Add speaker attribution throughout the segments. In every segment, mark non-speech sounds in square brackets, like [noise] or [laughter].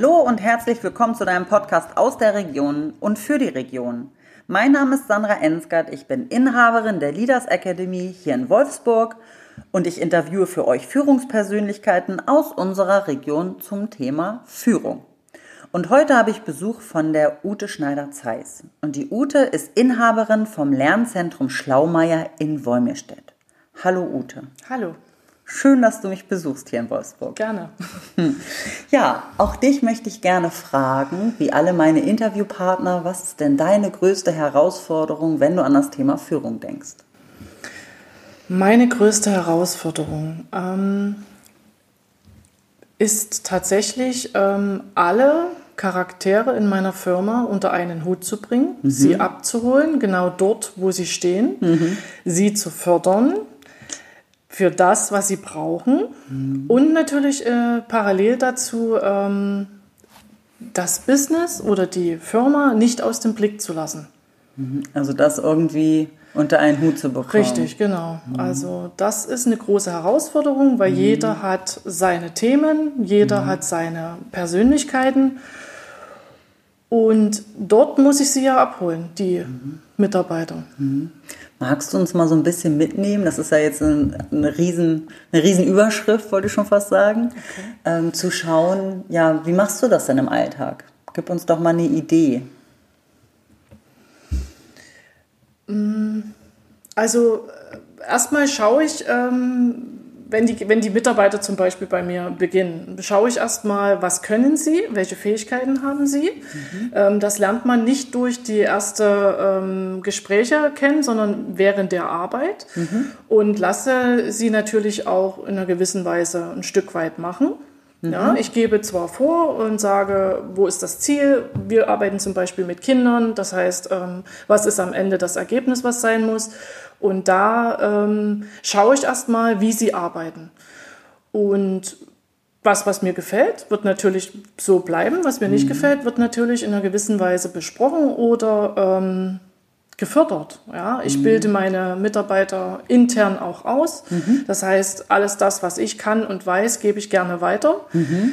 Speaker 1: Hallo und herzlich willkommen zu deinem Podcast aus der Region und für die Region. Mein Name ist Sandra Ensgard, ich bin Inhaberin der Leaders Academy hier in Wolfsburg und ich interviewe für euch Führungspersönlichkeiten aus unserer Region zum Thema Führung. Und heute habe ich Besuch von der Ute Schneider-Zeiss. Und die Ute ist Inhaberin vom Lernzentrum Schlaumeier in Wolmirstedt. Hallo Ute.
Speaker 2: Hallo.
Speaker 1: Schön, dass du mich besuchst hier in Wolfsburg.
Speaker 2: Gerne.
Speaker 1: Ja, auch dich möchte ich gerne fragen, wie alle meine Interviewpartner, was ist denn deine größte Herausforderung, wenn du an das Thema Führung denkst?
Speaker 2: Meine größte Herausforderung ähm, ist tatsächlich, ähm, alle Charaktere in meiner Firma unter einen Hut zu bringen, mhm. sie abzuholen, genau dort, wo sie stehen, mhm. sie zu fördern, für das, was sie brauchen. Mhm. Und natürlich äh, parallel dazu ähm, das Business oder die Firma nicht aus dem Blick zu lassen.
Speaker 1: Mhm. Also das irgendwie unter einen Hut zu bekommen.
Speaker 2: Richtig, genau. Mhm. Also das ist eine große Herausforderung, weil mhm. jeder hat seine Themen, jeder mhm. hat seine Persönlichkeiten. Und dort muss ich sie ja abholen, die mhm. Mitarbeiter.
Speaker 1: Magst du uns mal so ein bisschen mitnehmen? Das ist ja jetzt eine, eine, riesen, eine riesen Überschrift, wollte ich schon fast sagen. Okay. Ähm, zu schauen, ja, wie machst du das denn im Alltag? Gib uns doch mal eine Idee.
Speaker 2: Mm, also äh, erstmal schaue ich, ähm, wenn die, wenn die Mitarbeiter zum Beispiel bei mir beginnen, schaue ich erstmal, was können sie, welche Fähigkeiten haben sie. Mhm. Ähm, das lernt man nicht durch die ersten ähm, Gespräche kennen, sondern während der Arbeit mhm. und lasse sie natürlich auch in einer gewissen Weise ein Stück weit machen. Mhm. Ja, ich gebe zwar vor und sage, wo ist das Ziel? Wir arbeiten zum Beispiel mit Kindern, das heißt, ähm, was ist am Ende das Ergebnis, was sein muss? Und da ähm, schaue ich erstmal, wie sie arbeiten. Und was, was mir gefällt, wird natürlich so bleiben. Was mir nicht mhm. gefällt, wird natürlich in einer gewissen Weise besprochen oder ähm, gefördert. Ja, ich mhm. bilde meine Mitarbeiter intern auch aus. Mhm. Das heißt, alles das, was ich kann und weiß, gebe ich gerne weiter. Mhm.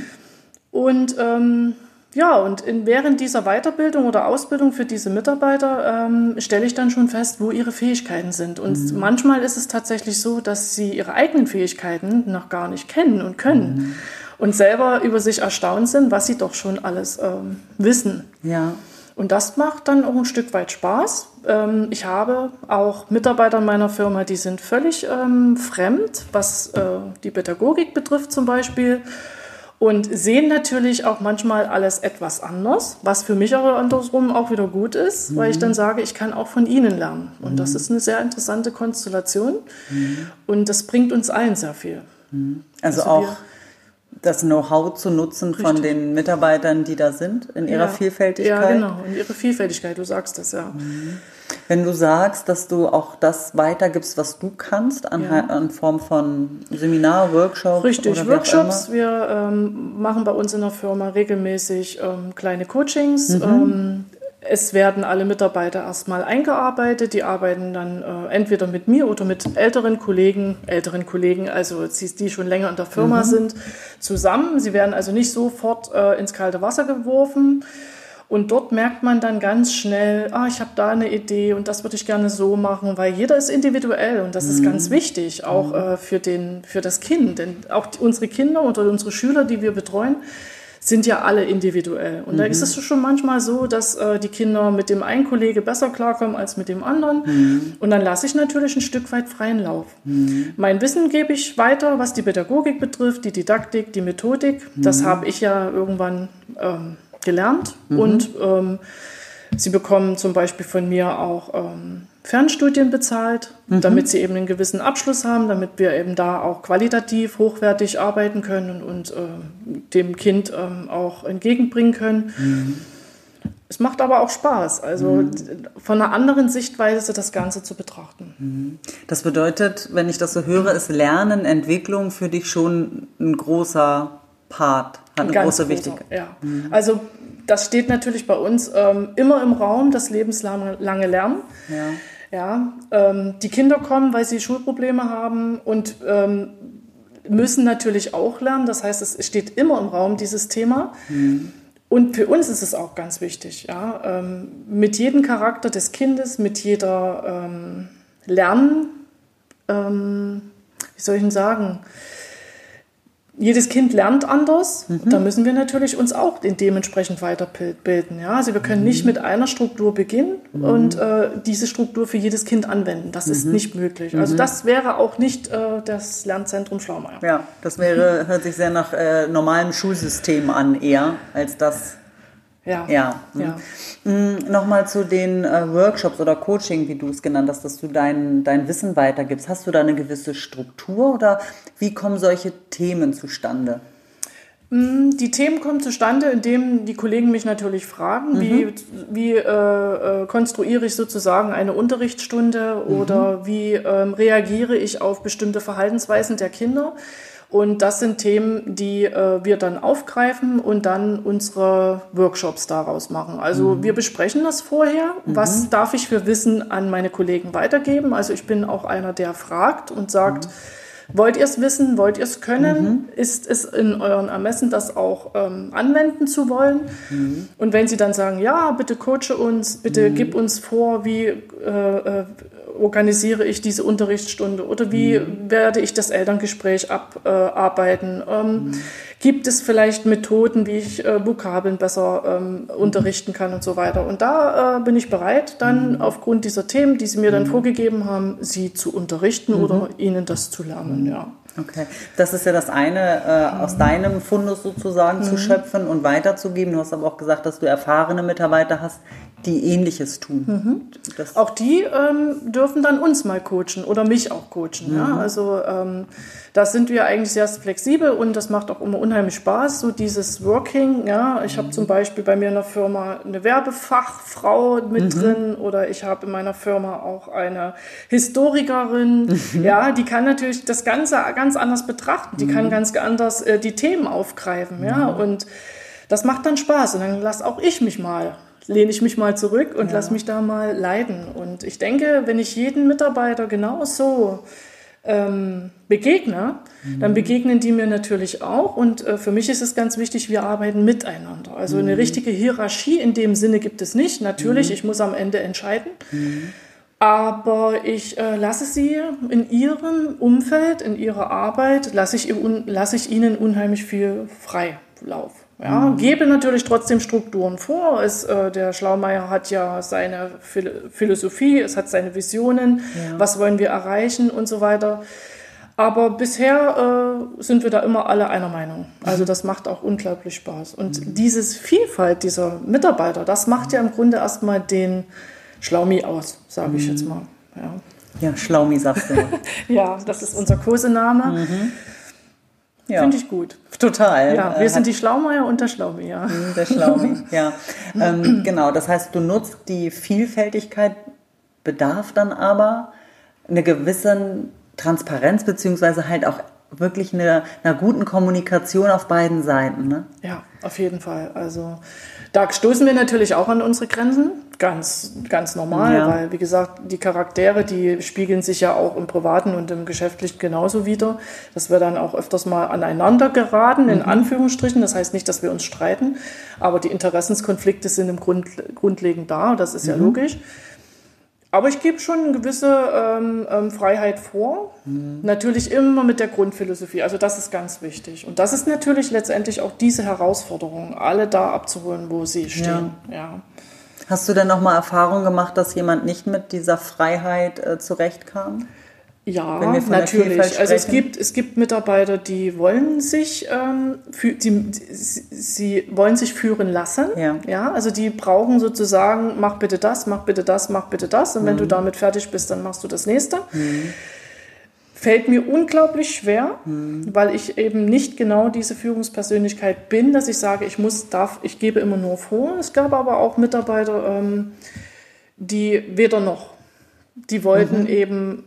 Speaker 2: Und ähm, ja, und in, während dieser Weiterbildung oder Ausbildung für diese Mitarbeiter ähm, stelle ich dann schon fest, wo ihre Fähigkeiten sind. Und mhm. manchmal ist es tatsächlich so, dass sie ihre eigenen Fähigkeiten noch gar nicht kennen und können. Mhm. Und selber über sich erstaunt sind, was sie doch schon alles ähm, wissen.
Speaker 1: Ja.
Speaker 2: Und das macht dann auch ein Stück weit Spaß. Ähm, ich habe auch Mitarbeiter in meiner Firma, die sind völlig ähm, fremd, was äh, die Pädagogik betrifft zum Beispiel und sehen natürlich auch manchmal alles etwas anders, was für mich aber andersrum auch wieder gut ist, mhm. weil ich dann sage, ich kann auch von ihnen lernen. Und mhm. das ist eine sehr interessante Konstellation mhm. und das bringt uns allen sehr viel.
Speaker 1: Mhm. Also, also, auch das Know-how zu nutzen richtig. von den Mitarbeitern, die da sind, in ihrer ja. Vielfältigkeit.
Speaker 2: Ja, genau, in ihrer Vielfältigkeit, du sagst das ja.
Speaker 1: Mhm. Wenn du sagst, dass du auch das weitergibst, was du kannst, an, ja. in Form von Seminar, Workshops?
Speaker 2: Richtig, Workshops. Wir ähm, machen bei uns in der Firma regelmäßig ähm, kleine Coachings. Mhm. Ähm, es werden alle Mitarbeiter erstmal eingearbeitet. Die arbeiten dann äh, entweder mit mir oder mit älteren Kollegen, älteren Kollegen, also die schon länger in der Firma mhm. sind, zusammen. Sie werden also nicht sofort äh, ins kalte Wasser geworfen. Und dort merkt man dann ganz schnell, ah, ich habe da eine Idee und das würde ich gerne so machen, weil jeder ist individuell und das mhm. ist ganz wichtig, auch mhm. äh, für, den, für das Kind. Denn auch die, unsere Kinder oder unsere Schüler, die wir betreuen, sind ja alle individuell. Und mhm. da ist es schon manchmal so, dass äh, die Kinder mit dem einen Kollege besser klarkommen als mit dem anderen. Mhm. Und dann lasse ich natürlich ein Stück weit freien Lauf. Mhm. Mein Wissen gebe ich weiter, was die Pädagogik betrifft, die Didaktik, die Methodik. Das mhm. habe ich ja irgendwann ähm, gelernt mhm. und ähm, sie bekommen zum Beispiel von mir auch ähm, Fernstudien bezahlt, mhm. damit sie eben einen gewissen Abschluss haben, damit wir eben da auch qualitativ hochwertig arbeiten können und, äh, dem Kind ähm, auch entgegenbringen können. Mhm. Es macht aber auch Spaß, also mhm. von einer anderen Sichtweise das Ganze zu betrachten.
Speaker 1: Mhm. Das bedeutet, wenn ich das so höre, ist Lernen, Entwicklung für dich schon ein großer Part, hat eine
Speaker 2: Ganz
Speaker 1: große Wichtigkeit.
Speaker 2: Ja. Mhm. Also das steht natürlich bei uns ähm, immer im Raum, das lebenslange Lernen. Ja. Ja, ähm, die Kinder kommen, weil sie Schulprobleme haben und ähm, müssen natürlich auch lernen. Das heißt, es steht immer im Raum, dieses Thema. Mhm. Und für uns ist es auch ganz wichtig, ja, ähm, mit jedem Charakter des Kindes, mit jeder ähm, Lernen, ähm, wie soll ich denn sagen, jedes Kind lernt anders. Mhm. Da müssen wir natürlich uns auch dementsprechend weiterbilden. Ja? Also wir können mhm. nicht mit einer Struktur beginnen mhm. und äh, diese Struktur für jedes Kind anwenden. Das ist mhm. nicht möglich. Also mhm. das wäre auch nicht äh, das Lernzentrum Schlaumeier.
Speaker 1: Ja, das wäre, hört sich sehr nach äh, normalem Schulsystem an eher, als das
Speaker 2: ja.
Speaker 1: ja. ja. Mhm. Nochmal zu den äh, Workshops oder Coaching, wie du es genannt hast, dass du dein, dein Wissen weitergibst. Hast du da eine gewisse Struktur oder wie kommen solche Themen zustande?
Speaker 2: Mm, die Themen kommen zustande, indem die Kollegen mich natürlich fragen, mhm. wie, wie äh, äh, konstruiere ich sozusagen eine Unterrichtsstunde mhm. oder wie ähm, reagiere ich auf bestimmte Verhaltensweisen der Kinder. Und das sind Themen, die äh, wir dann aufgreifen und dann unsere Workshops daraus machen. Also mhm. wir besprechen das vorher. Mhm. Was darf ich für Wissen an meine Kollegen weitergeben? Also ich bin auch einer, der fragt und sagt, mhm. Wollt ihr es wissen? Wollt ihr es können? Mhm. Ist es in euren Ermessen, das auch ähm, anwenden zu wollen? Mhm. Und wenn sie dann sagen, ja, bitte coache uns, bitte mhm. gib uns vor, wie äh, äh, organisiere ich diese Unterrichtsstunde oder wie mhm. werde ich das Elterngespräch abarbeiten? Ähm, mhm. Gibt es vielleicht Methoden, wie ich äh, Vokabeln besser ähm, unterrichten kann und so weiter? Und da äh, bin ich bereit, dann mhm. aufgrund dieser Themen, die Sie mir dann mhm. vorgegeben haben, Sie zu unterrichten oder mhm. Ihnen das zu lernen. Ja.
Speaker 1: Okay, das ist ja das eine, äh, aus deinem Fundus sozusagen zu schöpfen und weiterzugeben. Du hast aber auch gesagt, dass du erfahrene Mitarbeiter hast, die Ähnliches tun.
Speaker 2: Mhm. auch die ähm, dürfen dann uns mal coachen oder mich auch coachen. Mhm. Ja? Also ähm, da sind wir eigentlich sehr flexibel und das macht auch immer unheimlich Spaß, so dieses Working. Ja? Ich mhm. habe zum Beispiel bei mir in der Firma eine Werbefachfrau mit mhm. drin oder ich habe in meiner Firma auch eine Historikerin. Mhm. [laughs] Ja, die kann natürlich das Ganze ganz anders betrachten. Die kann mhm. ganz anders äh, die Themen aufgreifen. Ja? Und das macht dann Spaß und dann lasse auch ich mich mal lehne ich mich mal zurück und ja. lass mich da mal leiden. Und ich denke, wenn ich jeden Mitarbeiter genau so ähm, begegne, mhm. dann begegnen die mir natürlich auch. Und äh, für mich ist es ganz wichtig, wir arbeiten miteinander. Also mhm. eine richtige Hierarchie in dem Sinne gibt es nicht. Natürlich, mhm. ich muss am Ende entscheiden. Aber ich äh, lasse sie in ihrem Umfeld, in ihrer Arbeit, lasse ich, lasse ich ihnen unheimlich viel Freilauf. Ja, mhm. gebe natürlich trotzdem Strukturen vor. Es, äh, der Schlaumeier hat ja seine Philosophie, es hat seine Visionen, ja. was wollen wir erreichen und so weiter. Aber bisher äh, sind wir da immer alle einer Meinung. Also das macht auch unglaublich Spaß. Und mhm. dieses Vielfalt dieser Mitarbeiter, das macht ja im Grunde erstmal den Schlaumi aus, sage mhm. ich jetzt mal. Ja,
Speaker 1: ja Schlaumi sagst du. [laughs]
Speaker 2: ja, das ist unser Kosename. Mhm. Ja. Finde ich gut.
Speaker 1: Total.
Speaker 2: Ja, wir äh, sind die Schlaumeier und der Schlaumi, ja.
Speaker 1: Mhm, der Schlaumi, [laughs] ja. ähm, genau, das heißt, du nutzt die Vielfältigkeit, bedarf dann aber eine gewisse Transparenz, beziehungsweise halt auch wirklich eine, einer guten Kommunikation auf beiden Seiten. Ne?
Speaker 2: Ja, auf jeden Fall. Also da stoßen wir natürlich auch an unsere Grenzen, ganz, ganz normal, ja. weil, wie gesagt, die Charaktere, die spiegeln sich ja auch im Privaten und im Geschäftlichen genauso wieder, dass wir dann auch öfters mal aneinander geraten, mhm. in Anführungsstrichen. Das heißt nicht, dass wir uns streiten, aber die Interessenskonflikte sind im Grund, grundlegend da, das ist mhm. ja logisch. Aber ich gebe schon eine gewisse ähm, ähm, Freiheit vor. Mhm. Natürlich immer mit der Grundphilosophie. Also das ist ganz wichtig. Und das ist natürlich letztendlich auch diese Herausforderung, alle da abzuholen, wo sie stehen. Ja. ja.
Speaker 1: Hast du denn noch mal Erfahrung gemacht, dass jemand nicht mit dieser Freiheit äh, zurechtkam?
Speaker 2: Ja, natürlich. Also es gibt, es gibt Mitarbeiter, die wollen sich, ähm, für, die, sie wollen sich führen lassen. Ja. ja. Also die brauchen sozusagen, mach bitte das, mach bitte das, mach bitte das. Und mhm. wenn du mhm. damit fertig bist, dann machst du das nächste. Mhm. Fällt mir unglaublich schwer, mhm. weil ich eben nicht genau diese Führungspersönlichkeit bin, dass ich sage, ich muss, darf, ich gebe immer nur vor. Es gab aber auch Mitarbeiter, ähm, die weder noch, die wollten mhm. eben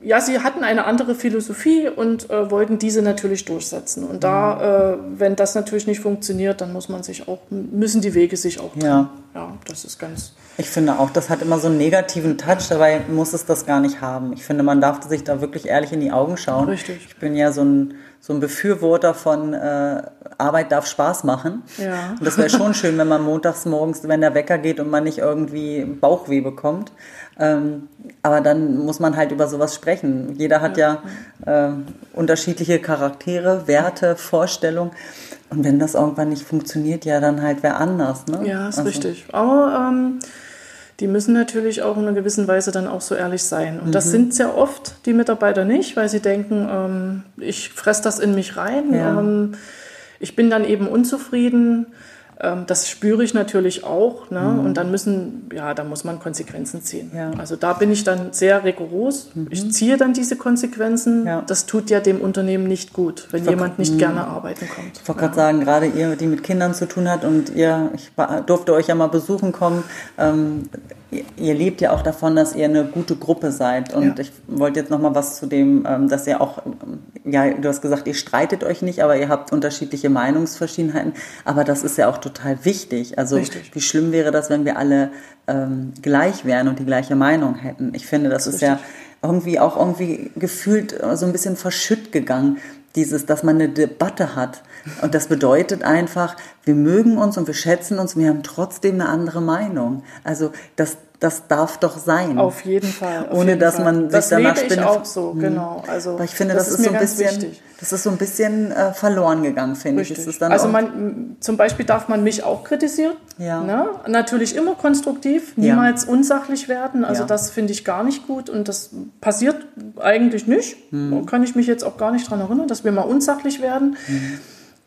Speaker 2: ja, sie hatten eine andere Philosophie und äh, wollten diese natürlich durchsetzen. Und da, äh, wenn das natürlich nicht funktioniert, dann muss man sich auch, müssen die Wege sich auch trennen. Ja, ja das ist ganz,
Speaker 1: Ich finde auch, das hat immer so einen negativen Touch, dabei muss es das gar nicht haben. Ich finde, man darf sich da wirklich ehrlich in die Augen schauen.
Speaker 2: Richtig.
Speaker 1: Ich bin ja so ein, so ein Befürworter von äh, Arbeit darf Spaß machen.
Speaker 2: Ja.
Speaker 1: Und das wäre schon schön, wenn man montags morgens, wenn der Wecker geht und man nicht irgendwie Bauchweh bekommt. Ähm, aber dann muss man halt über sowas sprechen. Jeder hat ja, ja äh, unterschiedliche Charaktere, Werte, Vorstellungen. Und wenn das irgendwann nicht funktioniert, ja, dann halt wer anders. Ne?
Speaker 2: Ja, ist also. richtig. Aber ähm, die müssen natürlich auch in einer gewissen Weise dann auch so ehrlich sein. Und mhm. das sind sehr oft die Mitarbeiter nicht, weil sie denken, ähm, ich fresse das in mich rein, ja. ähm, ich bin dann eben unzufrieden. Ähm, das spüre ich natürlich auch. Ne? Mhm. Und dann müssen, ja, da muss man Konsequenzen ziehen. Ja. Also da bin ich dann sehr rigoros. Mhm. Ich ziehe dann diese Konsequenzen. Ja. Das tut ja dem Unternehmen nicht gut, wenn jemand nicht gerne arbeiten kommt.
Speaker 1: Ich wollte gerade sagen, gerade ihr, die mit Kindern zu tun hat und ihr, ich durfte euch ja mal besuchen kommen, ähm, ihr lebt ja auch davon, dass ihr eine gute Gruppe seid. Und ja. ich wollte jetzt noch mal was zu dem, ähm, dass ihr auch, ähm, ja, du hast gesagt, ihr streitet euch nicht, aber ihr habt unterschiedliche Meinungsverschiedenheiten. Aber das ist ja auch total wichtig. Also Richtig. wie schlimm wäre das, wenn wir alle ähm, gleich wären und die gleiche Meinung hätten? Ich finde, das, das ist, ist ja irgendwie auch irgendwie gefühlt so ein bisschen verschütt gegangen dieses, dass man eine Debatte hat. Und das bedeutet einfach, wir mögen uns und wir schätzen uns, wir haben trotzdem eine andere Meinung. Also das, das darf doch sein.
Speaker 2: Auf jeden Fall.
Speaker 1: Auf Ohne
Speaker 2: jeden
Speaker 1: dass
Speaker 2: Fall.
Speaker 1: man sich
Speaker 2: das
Speaker 1: danach
Speaker 2: lebe ich auch so, mhm. genau. Also
Speaker 1: Aber ich finde, das, das ist, ist so ein bisschen, wichtig. das ist so ein bisschen äh, verloren gegangen, finde ich.
Speaker 2: also man, zum Beispiel darf man mich auch kritisieren. Ja. Ne? Natürlich immer konstruktiv, niemals ja. unsachlich werden. Also ja. das finde ich gar nicht gut und das passiert eigentlich nicht. Mhm. Kann ich mich jetzt auch gar nicht daran erinnern, dass wir mal unsachlich werden. Mhm.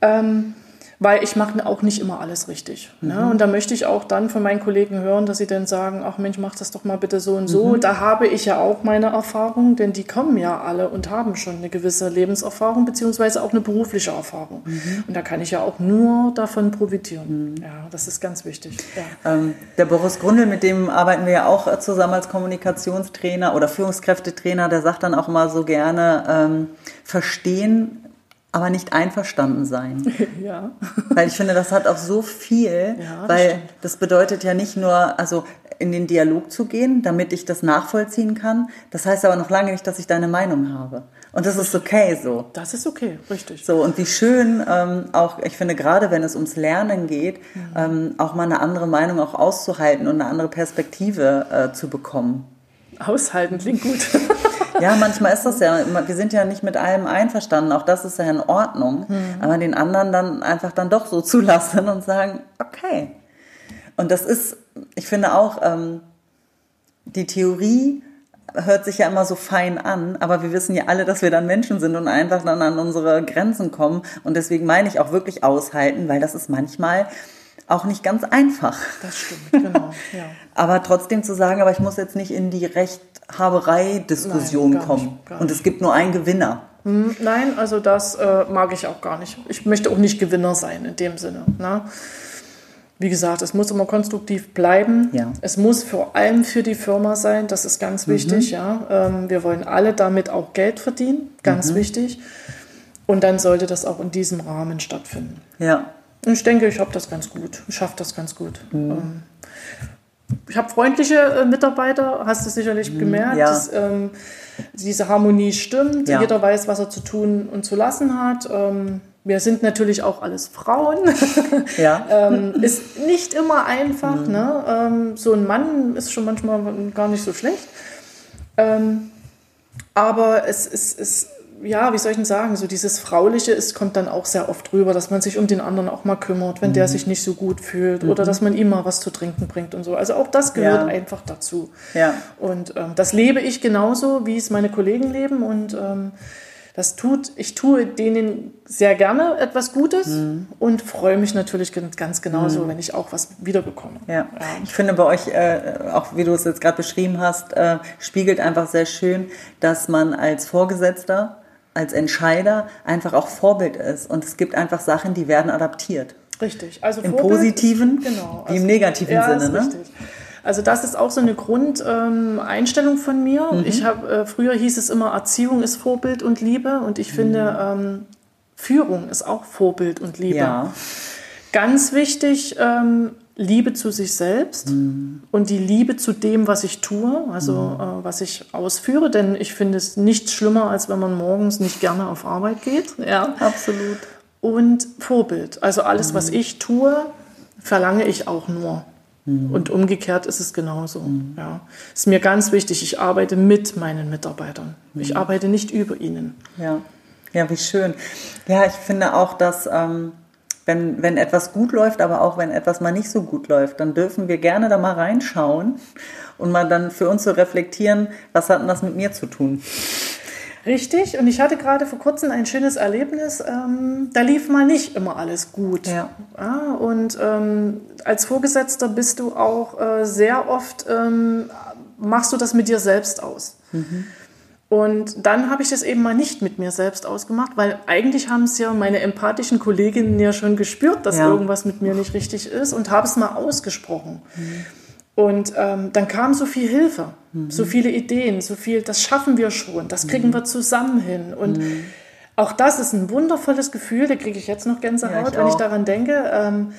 Speaker 2: Ähm, weil ich mache auch nicht immer alles richtig. Ne? Mhm. Ne? Und da möchte ich auch dann von meinen Kollegen hören, dass sie dann sagen, ach Mensch, mach das doch mal bitte so und so. Mhm. Da habe ich ja auch meine Erfahrung, denn die kommen ja alle und haben schon eine gewisse Lebenserfahrung beziehungsweise auch eine berufliche Erfahrung. Mhm. Und da kann ich ja auch nur davon profitieren. Mhm. Ja, das ist ganz wichtig.
Speaker 1: Ja. Ähm, der Boris Grundl, mit dem arbeiten wir ja auch zusammen als Kommunikationstrainer oder Führungskräftetrainer, der sagt dann auch immer so gerne, ähm, verstehen aber nicht einverstanden sein. [laughs]
Speaker 2: Ja.
Speaker 1: Weil ich finde, das hat auch so viel, ja, das weil stimmt. das bedeutet ja nicht nur, also in den Dialog zu gehen, damit ich das nachvollziehen kann. Das heißt aber noch lange nicht, dass ich deine Meinung habe. Und das ist okay so.
Speaker 2: Das ist okay, richtig.
Speaker 1: So, und wie schön ähm, auch, ich finde, gerade wenn es ums Lernen geht, mhm. ähm, auch mal eine andere Meinung auch auszuhalten und eine andere Perspektive äh, zu bekommen.
Speaker 2: Aushalten klingt gut. [laughs]
Speaker 1: Ja, manchmal ist das ja, wir sind ja nicht mit allem einverstanden, auch das ist ja in Ordnung, mhm. aber den anderen dann einfach dann doch so zulassen und sagen, okay. Und das ist, ich finde auch, ähm, die Theorie hört sich ja immer so fein an, aber wir wissen ja alle, dass wir dann Menschen sind und einfach dann an unsere Grenzen kommen. Und deswegen meine ich auch wirklich aushalten, weil das ist manchmal auch nicht ganz einfach.
Speaker 2: Das stimmt, genau. Ja. [laughs]
Speaker 1: aber trotzdem zu sagen, aber ich muss jetzt nicht in die Rechthaberei-Diskussion kommen. Nicht, und es gibt nur einen Gewinner.
Speaker 2: Hm, nein, also das äh, mag ich auch gar nicht. Ich möchte auch nicht Gewinner sein in dem Sinne. Ne? Wie gesagt, es muss immer konstruktiv bleiben. Ja. Es muss vor allem für die Firma sein, das ist ganz mhm. wichtig. Ja? Ähm, wir wollen alle damit auch Geld verdienen, ganz mhm. wichtig. Und dann sollte das auch in diesem Rahmen stattfinden.
Speaker 1: Ja.
Speaker 2: Ich denke, ich habe das ganz gut. Ich schaffe das ganz gut. Mhm. Ähm, ich habe freundliche äh, Mitarbeiter, hast du sicherlich mhm. gemerkt. Ja. Dass, ähm, diese Harmonie stimmt. Ja. Jeder weiß, was er zu tun und zu lassen hat. Ähm, wir sind natürlich auch alles Frauen. [laughs]
Speaker 1: Ja.
Speaker 2: ähm, ist nicht immer einfach. Mhm. Ne? Ähm, so ein Mann ist schon manchmal gar nicht so schlecht. Ähm, aber es ist, es ja, wie soll ich denn sagen, so dieses Frauliche ist, kommt dann auch sehr oft rüber, dass man sich um den anderen auch mal kümmert, wenn mhm. der sich nicht so gut fühlt mhm. oder dass man ihm mal was zu trinken bringt und so. Also auch das gehört ja. einfach dazu.
Speaker 1: Ja.
Speaker 2: Und ähm, das lebe ich genauso, wie es meine Kollegen leben und ähm, das tut, ich tue denen sehr gerne etwas Gutes mhm. und freue mich natürlich ganz genauso, mhm. wenn ich auch was wiederbekomme.
Speaker 1: Ja. ja. Ich finde bei euch, äh, auch wie du es jetzt gerade beschrieben hast, äh, spiegelt einfach sehr schön, dass man als Vorgesetzter als Entscheider einfach auch Vorbild ist. Und es gibt einfach Sachen, die werden adaptiert.
Speaker 2: Richtig. Also
Speaker 1: Im Vorbild positiven, ist, genau, wie im also negativen ja, Sinne. Ne? Richtig.
Speaker 2: Also das ist auch so eine Grundeinstellung ähm, von mir. Mhm. Ich habe äh, früher hieß es immer Erziehung ist Vorbild und Liebe und ich mhm. finde ähm, Führung ist auch Vorbild und Liebe. Ja. Ganz wichtig, ähm, Liebe zu sich selbst mhm. und die Liebe zu dem, was ich tue, also mhm. äh, was ich ausführe. Denn ich finde es nichts schlimmer, als wenn man morgens nicht gerne auf Arbeit geht.
Speaker 1: Ja, absolut.
Speaker 2: Und Vorbild. Also alles, mhm. was ich tue, verlange ich auch nur. Mhm. Und umgekehrt ist es genauso. Mhm. Ja. Ist mir ganz wichtig, ich arbeite mit meinen Mitarbeitern. Ich mhm. arbeite nicht über ihnen.
Speaker 1: Ja. ja, wie schön. Ja, ich finde auch, dass ähm, wenn, wenn etwas gut läuft, aber auch wenn etwas mal nicht so gut läuft, dann dürfen wir gerne da mal reinschauen und mal dann für uns so reflektieren, was hat denn das mit mir zu tun?
Speaker 2: Richtig, und ich hatte gerade vor kurzem ein schönes Erlebnis. Ähm, da lief mal nicht immer alles gut. Ja. ja und ähm, als Vorgesetzter bist du auch äh, sehr oft, ähm, machst du das mit dir selbst aus. Mhm. Und dann habe ich das eben mal nicht mit mir selbst ausgemacht, weil eigentlich haben es ja meine empathischen Kolleginnen ja schon gespürt, dass ja. irgendwas mit mir nicht richtig ist und habe es mal ausgesprochen. Mhm. Und ähm, dann kam so viel Hilfe, mhm. so viele Ideen, so viel, das schaffen wir schon, das kriegen mhm. wir zusammen hin. Und mhm. auch das ist ein wundervolles Gefühl, da kriege ich jetzt noch Gänsehaut, ja, ich wenn ich daran denke. Ähm,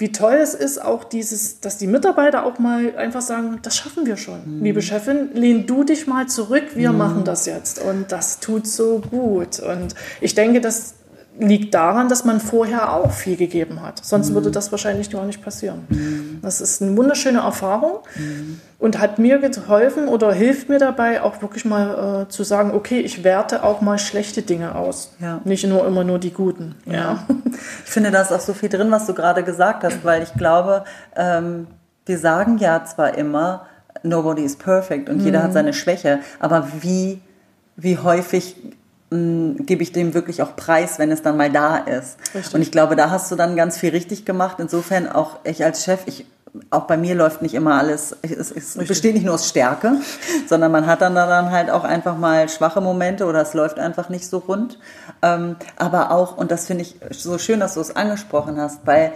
Speaker 2: wie toll es ist, auch dieses, dass die Mitarbeiter auch mal einfach sagen, das schaffen wir schon. Mhm. Liebe Chefin, lehn du dich mal zurück, wir mhm. machen das jetzt. Und das tut so gut. Und ich denke, das liegt daran, dass man vorher auch viel gegeben hat. Sonst mhm. würde das wahrscheinlich gar nicht passieren. Mhm. Das ist eine wunderschöne Erfahrung mhm. und hat mir geholfen oder hilft mir dabei, auch wirklich mal äh, zu sagen, okay, ich werte auch mal schlechte Dinge aus. Ja. Nicht nur immer nur die guten. Ja. ja.
Speaker 1: Ich finde, da ist auch so viel drin, was du gerade gesagt hast, weil ich glaube, ähm, wir sagen ja zwar immer, nobody is perfect und jeder hat mhm. seine Schwäche, aber wie, wie häufig gebe ich dem wirklich auch Preis, wenn es dann mal da ist. Richtig. Und ich glaube, da hast du dann ganz viel richtig gemacht. Insofern auch ich als Chef, ich auch bei mir läuft nicht immer alles, es, es besteht nicht nur aus Stärke, [laughs] sondern man hat dann dann halt auch einfach mal schwache Momente oder es läuft einfach nicht so rund. Ähm, aber auch, und das finde ich so schön, dass du es angesprochen hast, weil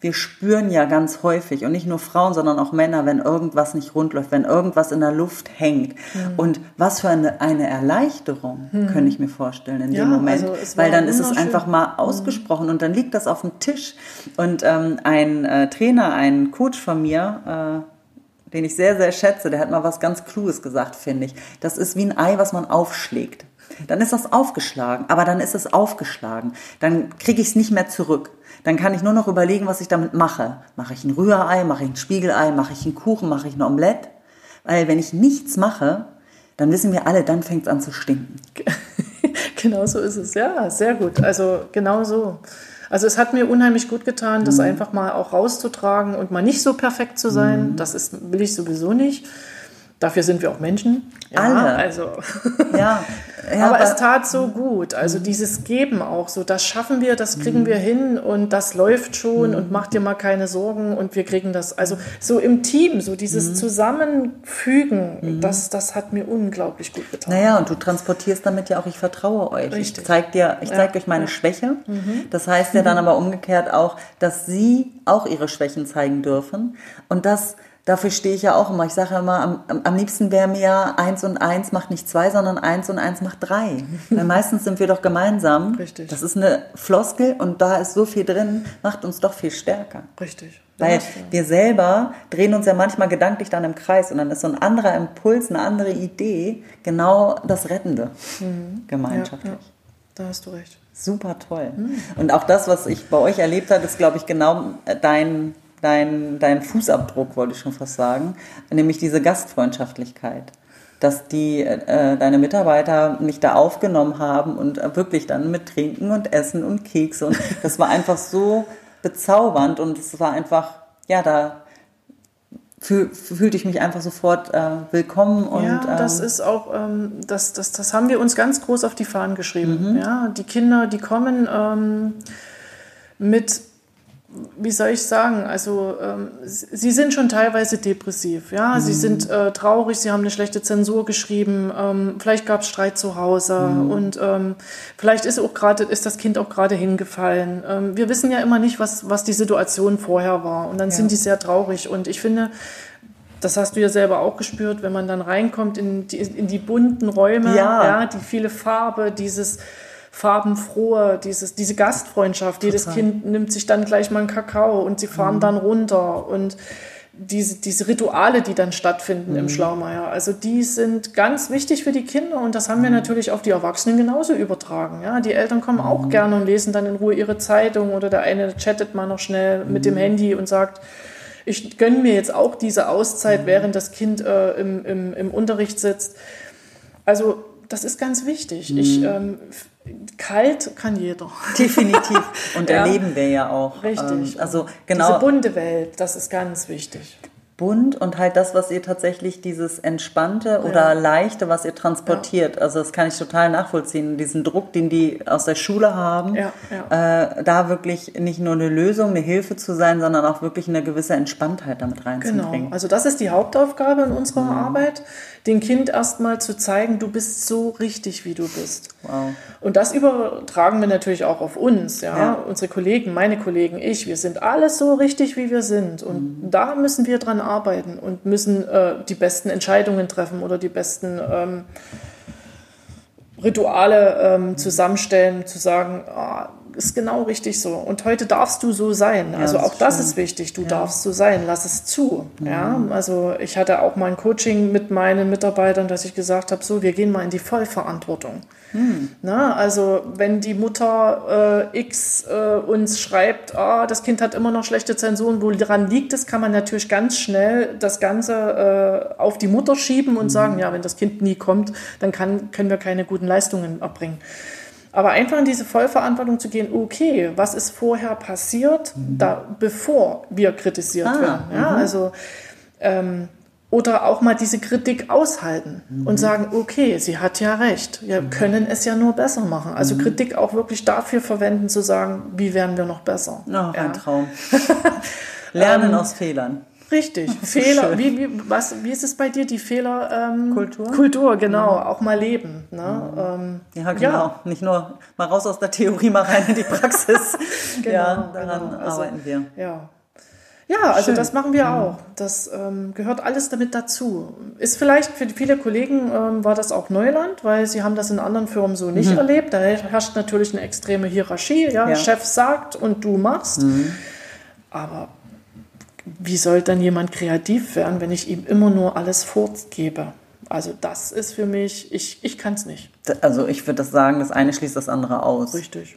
Speaker 1: wir spüren ja ganz häufig und nicht nur Frauen, sondern auch Männer, wenn irgendwas nicht rund läuft, wenn irgendwas in der Luft hängt. Mhm. Und was für eine, eine Erleichterung, mhm. könnte ich mir vorstellen in ja, dem Moment. Also Weil dann ist es einfach mal mhm. ausgesprochen mhm. und dann liegt das auf dem Tisch. Und ähm, ein äh, Trainer, ein Coach von mir, äh, den ich sehr, sehr schätze, der hat mal was ganz Kluges gesagt, finde ich. Das ist wie ein Ei, was man aufschlägt. Dann ist das aufgeschlagen, aber dann ist es aufgeschlagen. Dann kriege ich es nicht mehr zurück. Dann kann ich nur noch überlegen, was ich damit mache. Mache ich ein Rührei, mache ich ein Spiegelei, mache ich einen Kuchen, mache ich ein Omelett? Weil wenn ich nichts mache, dann wissen wir alle, dann fängt es an zu stinken. [laughs]
Speaker 2: genau so ist es, ja, sehr gut. Also genau so. Also es hat mir unheimlich gut getan, das mhm. einfach mal auch rauszutragen und mal nicht so perfekt zu sein. Mhm. Das ist, will ich sowieso nicht. Dafür sind wir auch Menschen.
Speaker 1: Ja, Alle.
Speaker 2: Also. Ja. [laughs] ja aber, aber, es tat so gut. Also dieses Geben auch so, das schaffen wir, das kriegen mhm. wir hin und das läuft schon mhm. und mach dir mal keine Sorgen und wir kriegen das. Also so im Team, so dieses mhm. Zusammenfügen, das, das hat mir unglaublich gut getan.
Speaker 1: Naja, und du transportierst damit ja auch, ich vertraue euch. Richtig. Ich zeige dir, ich zeig ja. euch meine. Schwäche. Mhm. Das heißt ja dann aber umgekehrt auch, dass sie auch ihre Schwächen zeigen dürfen und das dafür stehe ich ja auch immer. Ich sage ja immer, am, am liebsten wäre mir eins und eins macht nicht zwei, sondern eins und eins macht drei. [laughs] Weil meistens sind wir doch gemeinsam.
Speaker 2: Richtig.
Speaker 1: Das ist eine Floskel und da ist so viel drin, macht uns doch viel stärker.
Speaker 2: Richtig.
Speaker 1: Weil wir selber drehen uns ja manchmal gedanklich dann im Kreis und dann ist so ein anderer Impuls, eine andere Idee genau das Rettende mhm. gemeinschaftlich. Ja, ja.
Speaker 2: Da hast du recht.
Speaker 1: Super toll. Mhm. Und auch das, was ich bei euch erlebt habe, ist, glaube ich, genau dein dein, dein Fußabdruck, wollte ich schon fast sagen, nämlich diese Gastfreundschaftlichkeit. Dass die, äh, deine Mitarbeiter mich da aufgenommen haben und wirklich dann mit Trinken und Essen und Kekse und [laughs] das war einfach so bezaubernd und es war einfach, ja, da fühl, fühlte ich mich einfach sofort äh, willkommen. Und,
Speaker 2: ja, das ähm, ist auch, ähm, das, das, das haben wir uns ganz groß auf die Fahnen geschrieben. Mhm. Ja, die Kinder, die kommen ähm, mit wie soll ich sagen, also ähm, sie sind schon teilweise depressiv, ja, mhm. sie sind äh, traurig, sie haben eine schlechte Zensur geschrieben, ähm, vielleicht gab es Streit zu Hause mhm. und ähm, vielleicht ist auch gerade ist das Kind auch gerade hingefallen. Ähm, wir wissen ja immer nicht, was was die Situation vorher war und dann ja. sind die sehr traurig und ich finde, das hast du ja selber auch gespürt, wenn man dann reinkommt in die, in die bunten Räume, ja. ja die viele Farbe, dieses farbenfrohe, dieses, diese Gastfreundschaft. Total. Jedes Kind nimmt sich dann gleich mal einen Kakao und sie fahren mhm. dann runter und diese, diese Rituale, die dann stattfinden mhm. im Schlaumeier, also die sind ganz wichtig für die Kinder und das haben wir mhm. natürlich auf die Erwachsenen genauso übertragen. Ja? Die Eltern kommen auch mhm. gerne und lesen dann in Ruhe ihre Zeitung oder der eine chattet mal noch schnell mit dem mhm. Handy und sagt, ich gönne mir jetzt auch diese Auszeit, während das Kind äh, im, im, im Unterricht sitzt. Also das ist ganz wichtig. Ich, ähm, kalt kann jeder.
Speaker 1: Definitiv. [laughs] Und ja. erleben wir ja auch.
Speaker 2: Richtig. Ähm, also genau. Diese bunte Welt, das ist ganz wichtig
Speaker 1: bunt und halt das, was ihr tatsächlich dieses entspannte oder ja. leichte, was ihr transportiert. Ja. Also das kann ich total nachvollziehen. Diesen Druck, den die aus der Schule haben, ja, äh, da wirklich nicht nur eine Lösung, eine Hilfe zu sein, sondern auch wirklich eine gewisse Entspanntheit damit reinzubringen. Genau.
Speaker 2: Also das ist die Hauptaufgabe in unserer mhm. Arbeit, dem Kind erstmal zu zeigen, du bist so richtig, wie du bist. Wow. Und das übertragen wir natürlich auch auf uns, ja? ja. Unsere Kollegen, meine Kollegen, ich, wir sind alles so richtig, wie wir sind. Und mhm. da müssen wir dran arbeiten und müssen äh, die besten Entscheidungen treffen oder die besten ähm, Rituale ähm, zusammenstellen, zu sagen, ah, ist genau richtig so. Und heute darfst du so sein. Ja, also auch das, das ist wichtig. Du ja. darfst so sein. Lass es zu. Mhm. Ja, also ich hatte auch mal ein Coaching mit meinen Mitarbeitern, dass ich gesagt habe, so, wir gehen mal in die Vollverantwortung. Mhm. Na, also wenn die Mutter äh, X äh, uns schreibt, ah, das Kind hat immer noch schlechte Zensuren, woran liegt es, kann man natürlich ganz schnell das Ganze äh, auf die Mutter schieben und mhm. sagen, ja, wenn das Kind nie kommt, dann kann, können wir keine guten Leistungen erbringen. Aber einfach in diese Vollverantwortung zu gehen, okay, was ist vorher passiert, mhm. da, bevor wir kritisiert ah, werden. Ja, mhm. also, ähm, oder auch mal diese Kritik aushalten mhm. und sagen, okay, sie hat ja recht, wir mhm. können es ja nur besser machen. Also mhm. Kritik auch wirklich dafür verwenden, zu sagen, wie werden wir noch besser.
Speaker 1: Oh, ja. ein Traum. [laughs] Lernen ähm, aus Fehlern.
Speaker 2: Richtig, [laughs] Fehler. Wie, wie, was, wie ist es bei dir, die Fehler? Ähm, Kultur? Kultur, genau, mhm. auch mal leben. Ne?
Speaker 1: Mhm. Ähm, ja, genau. Ja. Nicht nur mal raus aus der Theorie, mal rein in die Praxis. [laughs] genau, ja, daran genau. Also, arbeiten wir.
Speaker 2: Ja. Ja, also Schön. das machen wir mhm. auch. Das ähm, gehört alles damit dazu. Ist vielleicht für viele Kollegen ähm, war das auch Neuland, weil sie haben das in anderen Firmen so nicht mhm. erlebt. Da herrscht natürlich eine extreme Hierarchie. Ja? ja. Chef sagt und du machst. Mhm. Aber wie soll dann jemand kreativ werden, wenn ich ihm immer nur alles vorgebe? Also das ist für mich, ich, ich kann es nicht.
Speaker 1: Also ich würde das sagen, das eine schließt das andere aus.
Speaker 2: Richtig.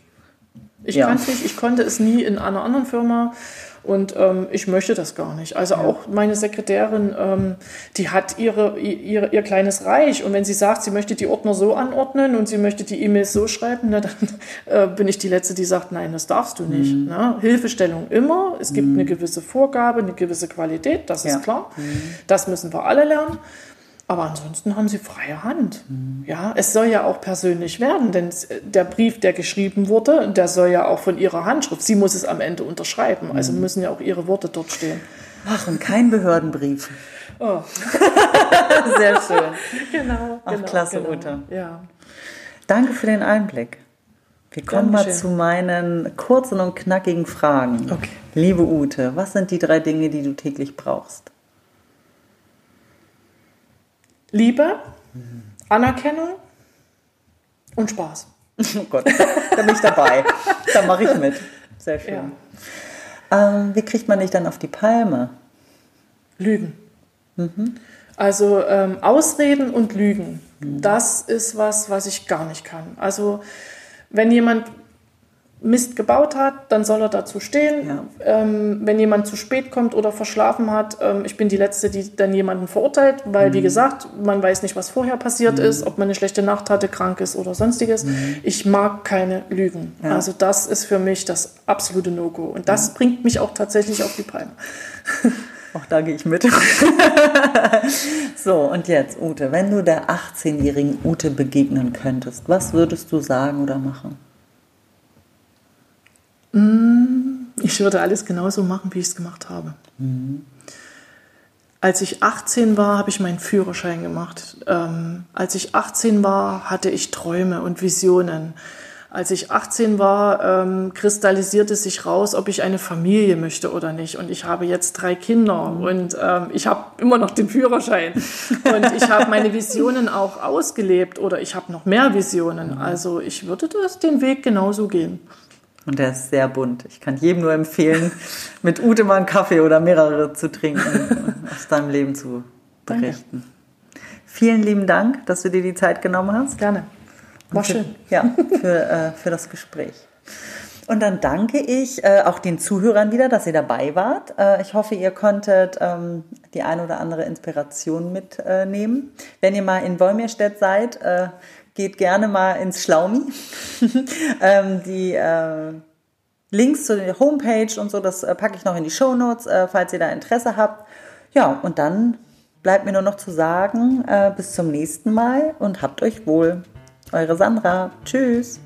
Speaker 2: Ich ja. kann es nicht, ich konnte es nie in einer anderen Firma. Und ähm, ich möchte das gar nicht. Also ja. auch meine Sekretärin, ähm, die hat ihre, ihre, ihr kleines Reich. Und wenn sie sagt, sie möchte die Ordner so anordnen und sie möchte die E-Mails so schreiben, na, dann [laughs] äh, bin ich die Letzte, die sagt, nein, das darfst du nicht. Mhm. Ne? Hilfestellung immer. Es gibt mhm. eine gewisse Vorgabe, eine gewisse Qualität, das ist ja. klar. Mhm. Das müssen wir alle lernen. Aber ansonsten haben sie freie Hand. Mhm. Ja, es soll ja auch persönlich werden, denn der Brief, der geschrieben wurde, der soll ja auch von ihrer Handschrift, sie muss es am Ende unterschreiben, also mhm. müssen ja auch ihre Worte dort stehen.
Speaker 1: Ach, und kein Behördenbrief. Oh. [laughs] Sehr schön. Genau. Ach, genau, klasse, genau. Ute. Ja. Danke für den Einblick. Wir kommen Dankeschön. mal zu meinen kurzen und knackigen Fragen. Okay. Liebe Ute, was sind die drei Dinge, die du täglich brauchst?
Speaker 2: Liebe, Anerkennung und Spaß. [laughs]
Speaker 1: Oh Gott, da bin ich dabei. da mache ich mit. Sehr schön. Ja. Ähm, wie kriegt man dich dann auf die Palme?
Speaker 2: Lügen. Mhm. Also ähm, Ausreden und Lügen, mhm. das ist was, was ich gar nicht kann. Also wenn jemand Mist gebaut hat, dann soll er dazu stehen. Ja. Ähm, wenn jemand zu spät kommt oder verschlafen hat, ähm, ich bin die Letzte, die dann jemanden verurteilt, weil, mhm. wie gesagt, man weiß nicht, was vorher passiert mhm. ist, ob man eine schlechte Nacht hatte, krank ist oder sonstiges. Mhm. Ich mag keine Lügen. Ja. Also das ist für mich das absolute No-Go. Und das bringt mich auch tatsächlich auf die Palme. [laughs]
Speaker 1: Auch da gehe ich mit. [laughs] so, und jetzt, Ute, wenn du der 18-jährigen Ute begegnen könntest, was würdest du sagen oder machen?
Speaker 2: Mm, ich würde alles genauso machen, wie ich es gemacht habe. Mhm. Als ich 18 war, habe ich meinen Führerschein gemacht. Ähm, als ich 18 war, hatte ich Träume und Visionen. Als ich 18 war, ähm, kristallisierte sich raus, ob ich eine Familie möchte oder nicht. Und ich habe jetzt drei Kinder mhm. und ähm, ich habe immer noch den Führerschein. und ich habe meine [laughs] Visionen auch ausgelebt oder ich habe noch mehr Visionen. Mhm. Also ich würde das den Weg genauso gehen.
Speaker 1: Und der ist sehr bunt. Ich kann jedem nur empfehlen, [laughs] mit Ute mal einen Kaffee oder mehrere zu trinken und aus deinem Leben zu berichten. Danke. Vielen lieben Dank, dass du dir die Zeit genommen hast.
Speaker 2: Gerne.
Speaker 1: War für, schön. Ja, für, äh, für das Gespräch. Und dann danke ich äh, auch den Zuhörern wieder, dass ihr dabei wart. Äh, ich hoffe, ihr konntet ähm, die eine oder andere Inspiration mitnehmen. Wenn ihr mal in Wolmirstedt seid, äh, geht gerne mal ins Schlaumi. [laughs] ähm, die äh, Links zu der Homepage und so, das äh, packe ich noch in die Show Notes, äh, falls ihr da Interesse habt. Ja, und dann bleibt mir nur noch zu sagen, äh, bis zum nächsten Mal und habt euch wohl. Eure Sandra. Tschüss.